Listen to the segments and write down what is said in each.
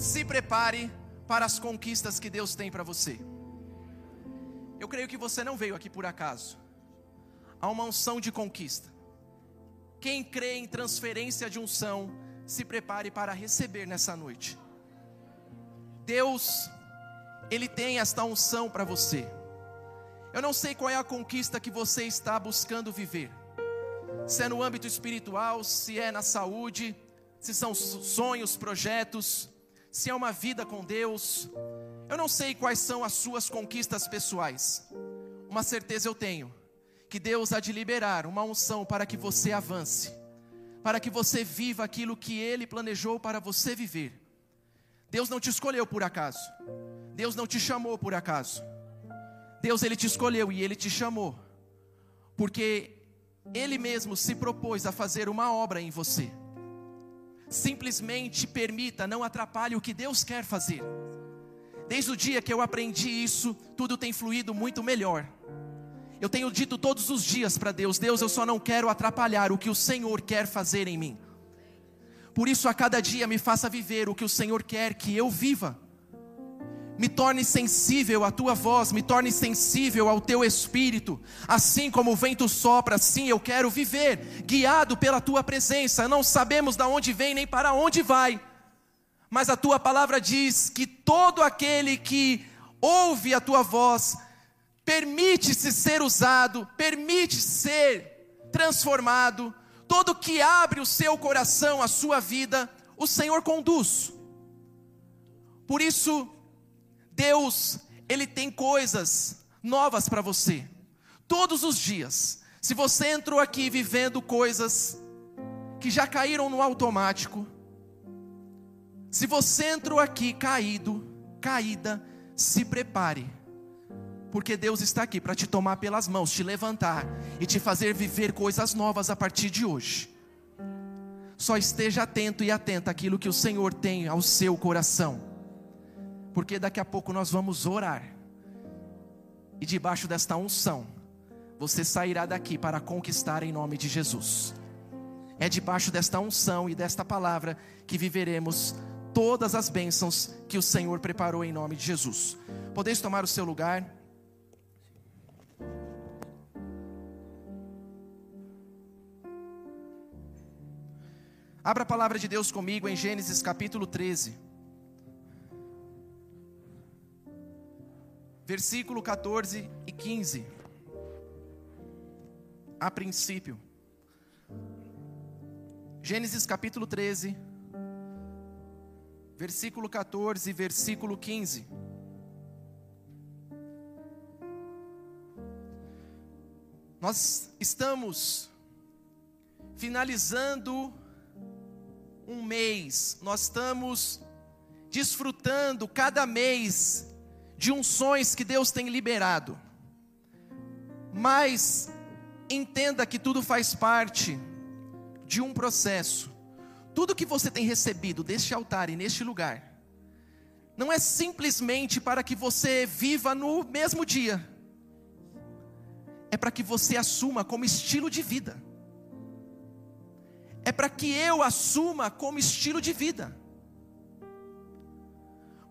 se prepare para as conquistas que Deus tem para você. Eu creio que você não veio aqui por acaso. Há uma unção de conquista. Quem crê em transferência de unção, se prepare para receber nessa noite. Deus, Ele tem esta unção para você. Eu não sei qual é a conquista que você está buscando viver, se é no âmbito espiritual, se é na saúde, se são sonhos, projetos, se é uma vida com Deus. Eu não sei quais são as suas conquistas pessoais. Uma certeza eu tenho: que Deus há de liberar uma unção para que você avance, para que você viva aquilo que Ele planejou para você viver. Deus não te escolheu por acaso. Deus não te chamou por acaso. Deus ele te escolheu e ele te chamou. Porque ele mesmo se propôs a fazer uma obra em você. Simplesmente permita, não atrapalhe o que Deus quer fazer. Desde o dia que eu aprendi isso, tudo tem fluído muito melhor. Eu tenho dito todos os dias para Deus: Deus, eu só não quero atrapalhar o que o Senhor quer fazer em mim. Por isso, a cada dia me faça viver o que o Senhor quer que eu viva. Me torne sensível à tua voz, me torne sensível ao teu espírito. Assim como o vento sopra, assim eu quero viver, guiado pela tua presença. Não sabemos de onde vem nem para onde vai, mas a tua palavra diz que todo aquele que ouve a tua voz, permite-se ser usado, permite ser transformado. Todo que abre o seu coração, a sua vida, o Senhor conduz. Por isso, Deus, Ele tem coisas novas para você, todos os dias. Se você entrou aqui vivendo coisas que já caíram no automático, se você entrou aqui caído, caída, se prepare, porque Deus está aqui para te tomar pelas mãos, te levantar e te fazer viver coisas novas a partir de hoje. Só esteja atento e atenta àquilo que o Senhor tem ao seu coração porque daqui a pouco nós vamos orar, e debaixo desta unção, você sairá daqui para conquistar em nome de Jesus. É debaixo desta unção e desta palavra que viveremos todas as bênçãos que o Senhor preparou em nome de Jesus. Podeis tomar o seu lugar. Abra a palavra de Deus comigo em Gênesis capítulo 13. Versículo 14 e 15. A princípio, Gênesis capítulo 13, versículo 14 e versículo 15. Nós estamos finalizando um mês, nós estamos desfrutando cada mês de unções que Deus tem liberado. Mas entenda que tudo faz parte de um processo. Tudo que você tem recebido deste altar e neste lugar, não é simplesmente para que você viva no mesmo dia, é para que você assuma como estilo de vida, é para que eu assuma como estilo de vida.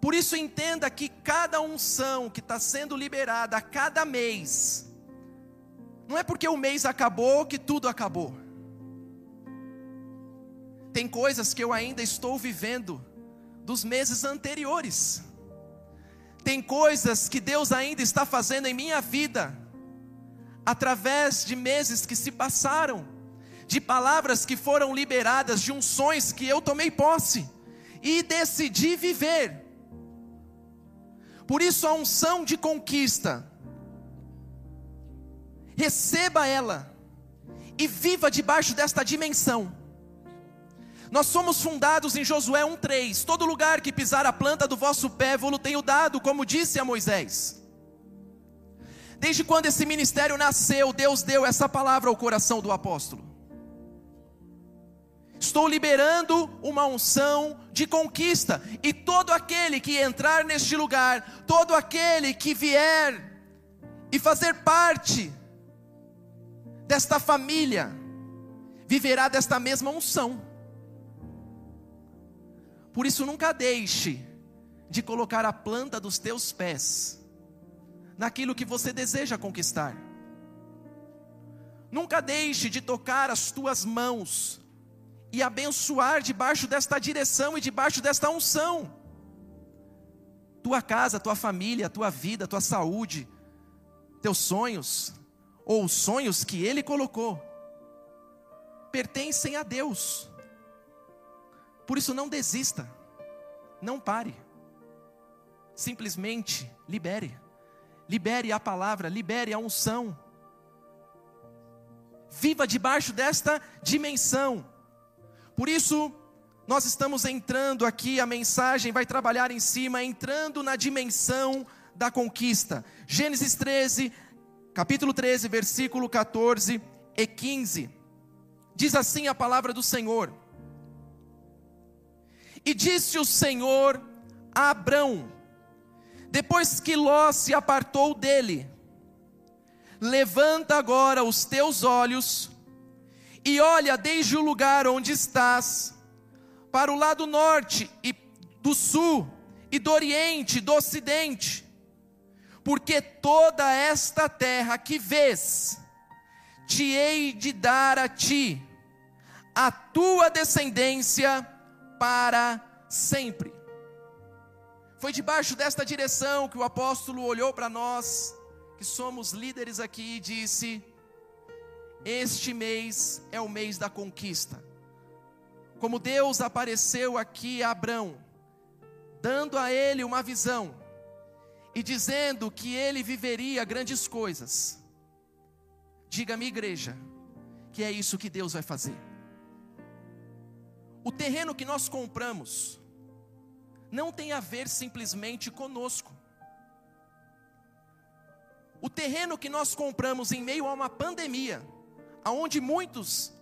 Por isso, entenda que cada unção que está sendo liberada a cada mês, não é porque o mês acabou que tudo acabou. Tem coisas que eu ainda estou vivendo dos meses anteriores. Tem coisas que Deus ainda está fazendo em minha vida, através de meses que se passaram, de palavras que foram liberadas, de unções que eu tomei posse e decidi viver. Por isso a unção de conquista. Receba ela e viva debaixo desta dimensão. Nós somos fundados em Josué 1:3. Todo lugar que pisar a planta do vosso pé, vou-lo tenho dado, como disse a Moisés. Desde quando esse ministério nasceu, Deus deu essa palavra ao coração do apóstolo. Estou liberando uma unção de conquista, e todo aquele que entrar neste lugar, todo aquele que vier e fazer parte desta família, viverá desta mesma unção. Por isso, nunca deixe de colocar a planta dos teus pés naquilo que você deseja conquistar. Nunca deixe de tocar as tuas mãos e abençoar debaixo desta direção e debaixo desta unção. Tua casa, tua família, tua vida, tua saúde, teus sonhos, ou os sonhos que Ele colocou, pertencem a Deus. Por isso, não desista, não pare, simplesmente libere, libere a palavra, libere a unção viva debaixo desta dimensão. Por isso, nós estamos entrando aqui, a mensagem vai trabalhar em cima, entrando na dimensão da conquista. Gênesis 13, capítulo 13, versículo 14 e 15. Diz assim a palavra do Senhor: E disse o Senhor a Abrão, depois que Ló se apartou dele, Levanta agora os teus olhos e olha desde o lugar onde estás, para o lado norte e do sul, e do oriente, do ocidente, porque toda esta terra que vês, te hei de dar a ti, a tua descendência para sempre. Foi debaixo desta direção que o apóstolo olhou para nós que somos líderes aqui e disse: Este mês é o mês da conquista. Como Deus apareceu aqui a Abrão, dando a ele uma visão e dizendo que ele viveria grandes coisas. Diga-me, igreja, que é isso que Deus vai fazer. O terreno que nós compramos não tem a ver simplesmente conosco. O terreno que nós compramos em meio a uma pandemia, aonde muitos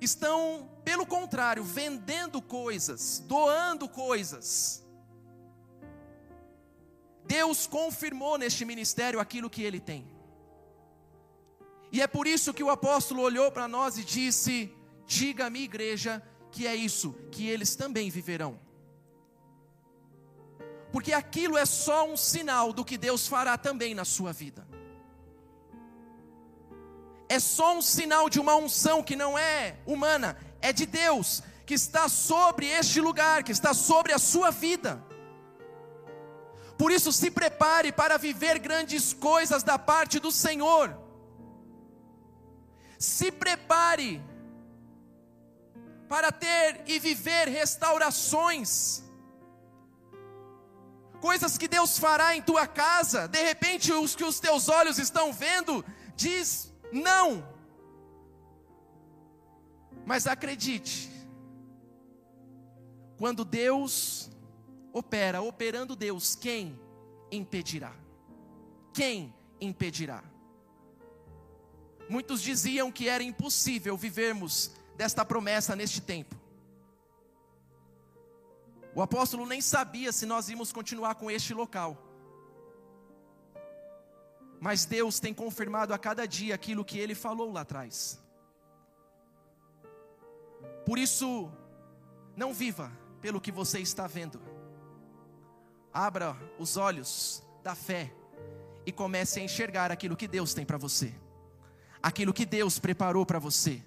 estão, pelo contrário, vendendo coisas, doando coisas. Deus confirmou neste ministério aquilo que ele tem. E é por isso que o apóstolo olhou para nós e disse: Diga-me, igreja, que é isso, que eles também viverão porque aquilo é só um sinal do que Deus fará também na sua vida. É só um sinal de uma unção que não é humana, é de Deus, que está sobre este lugar, que está sobre a sua vida. Por isso, se prepare para viver grandes coisas da parte do Senhor. Se prepare para ter e viver restaurações coisas que Deus fará em tua casa, de repente os que os teus olhos estão vendo, diz não. Mas acredite, quando Deus opera, operando Deus, quem impedirá? Quem impedirá? Muitos diziam que era impossível vivermos desta promessa neste tempo. O apóstolo nem sabia se nós íamos continuar com este local. Mas Deus tem confirmado a cada dia aquilo que ele falou lá atrás. Por isso, não viva pelo que você está vendo. Abra os olhos da fé e comece a enxergar aquilo que Deus tem para você. Aquilo que Deus preparou para você.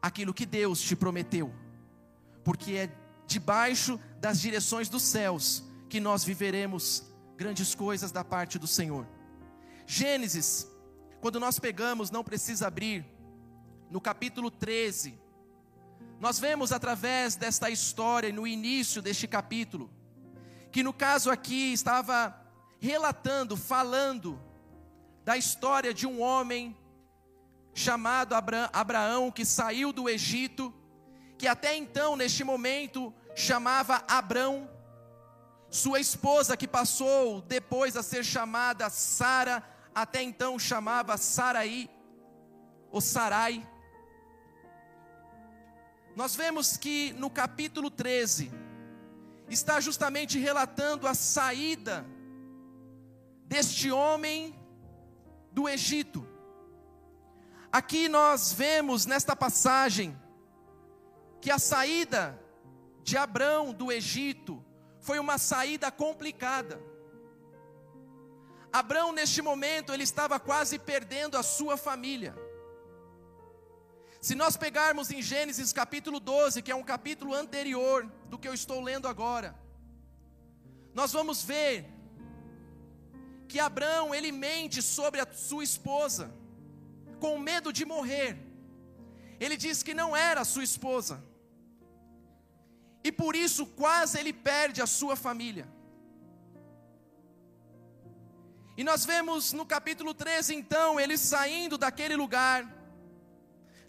Aquilo que Deus te prometeu. Porque é debaixo das direções dos céus que nós viveremos grandes coisas da parte do Senhor. Gênesis, quando nós pegamos, não precisa abrir, no capítulo 13, nós vemos através desta história, no início deste capítulo, que no caso aqui estava relatando, falando da história de um homem chamado Abraão que saiu do Egito que até então, neste momento, chamava Abrão, sua esposa que passou depois a ser chamada Sara, até então chamava Saraí, ou Sarai. Nós vemos que no capítulo 13, está justamente relatando a saída deste homem do Egito. Aqui nós vemos nesta passagem, que a saída de Abrão do Egito foi uma saída complicada. Abrão, neste momento, ele estava quase perdendo a sua família. Se nós pegarmos em Gênesis capítulo 12, que é um capítulo anterior do que eu estou lendo agora, nós vamos ver que Abrão ele mente sobre a sua esposa, com medo de morrer. Ele diz que não era sua esposa. E por isso quase ele perde a sua família. E nós vemos no capítulo 13, então, ele saindo daquele lugar,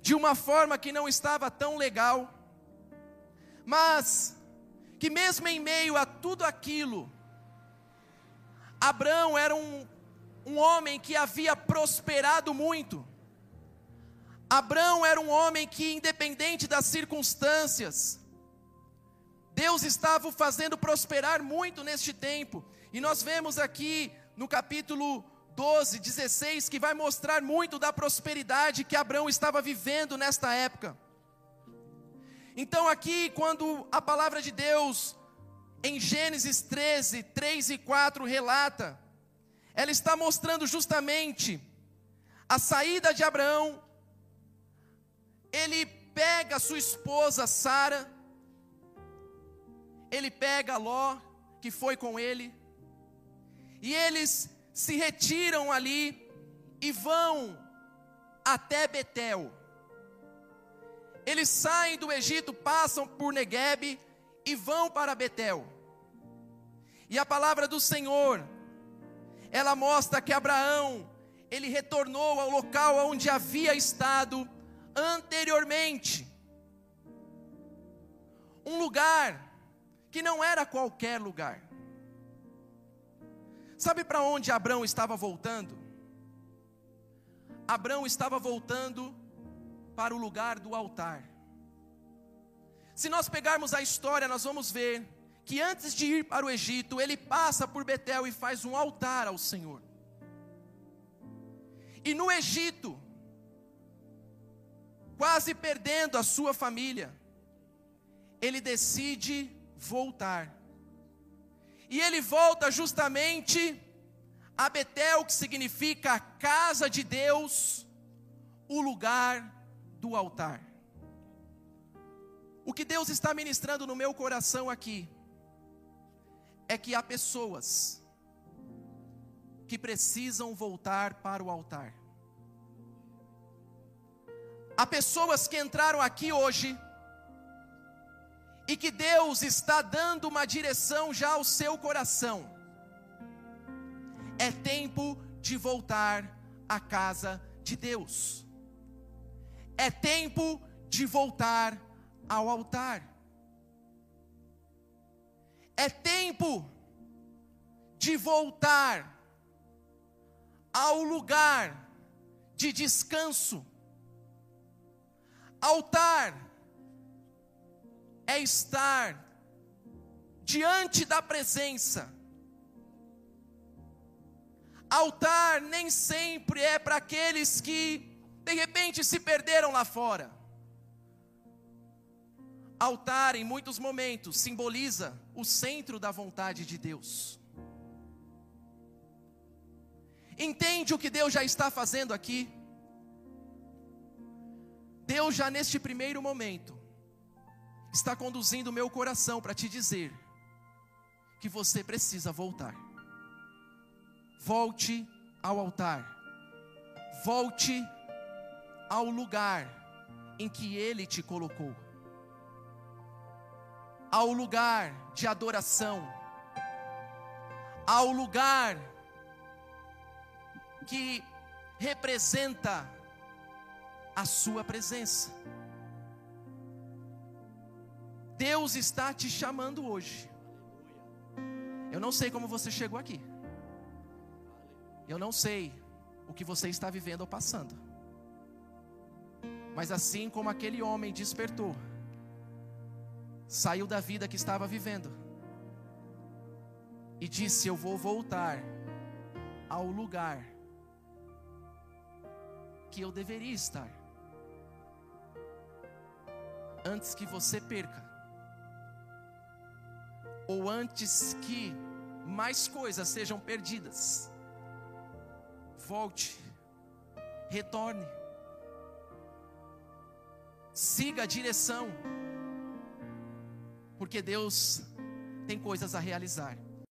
de uma forma que não estava tão legal, mas que mesmo em meio a tudo aquilo, Abraão era um, um homem que havia prosperado muito. Abraão era um homem que, independente das circunstâncias, Deus estava o fazendo prosperar muito neste tempo. E nós vemos aqui no capítulo 12, 16, que vai mostrar muito da prosperidade que Abraão estava vivendo nesta época. Então, aqui, quando a palavra de Deus, em Gênesis 13, 3 e 4, relata, ela está mostrando justamente a saída de Abraão ele pega sua esposa Sara, ele pega Ló, que foi com ele, e eles se retiram ali e vão até Betel. Eles saem do Egito, passam por Negueb e vão para Betel. E a palavra do Senhor, ela mostra que Abraão, ele retornou ao local onde havia estado anteriormente. Um lugar que não era qualquer lugar. Sabe para onde Abraão estava voltando? Abraão estava voltando para o lugar do altar. Se nós pegarmos a história, nós vamos ver que antes de ir para o Egito, ele passa por Betel e faz um altar ao Senhor. E no Egito, quase perdendo a sua família, ele decide voltar. E ele volta justamente a Betel, que significa casa de Deus, o lugar do altar. O que Deus está ministrando no meu coração aqui é que há pessoas que precisam voltar para o altar. Há pessoas que entraram aqui hoje e que Deus está dando uma direção já ao seu coração. É tempo de voltar à casa de Deus. É tempo de voltar ao altar. É tempo de voltar ao lugar de descanso Altar é estar diante da presença. Altar nem sempre é para aqueles que de repente se perderam lá fora. Altar, em muitos momentos, simboliza o centro da vontade de Deus. Entende o que Deus já está fazendo aqui? Deus já neste primeiro momento está conduzindo o meu coração para te dizer que você precisa voltar. Volte ao altar. Volte ao lugar em que ele te colocou. Ao lugar de adoração. Ao lugar que representa a Sua presença. Deus está te chamando hoje. Eu não sei como você chegou aqui. Eu não sei o que você está vivendo ou passando. Mas assim como aquele homem despertou, saiu da vida que estava vivendo e disse: Eu vou voltar ao lugar que eu deveria estar antes que você perca ou antes que mais coisas sejam perdidas. Volte, retorne, siga a direção, porque Deus tem coisas a realizar.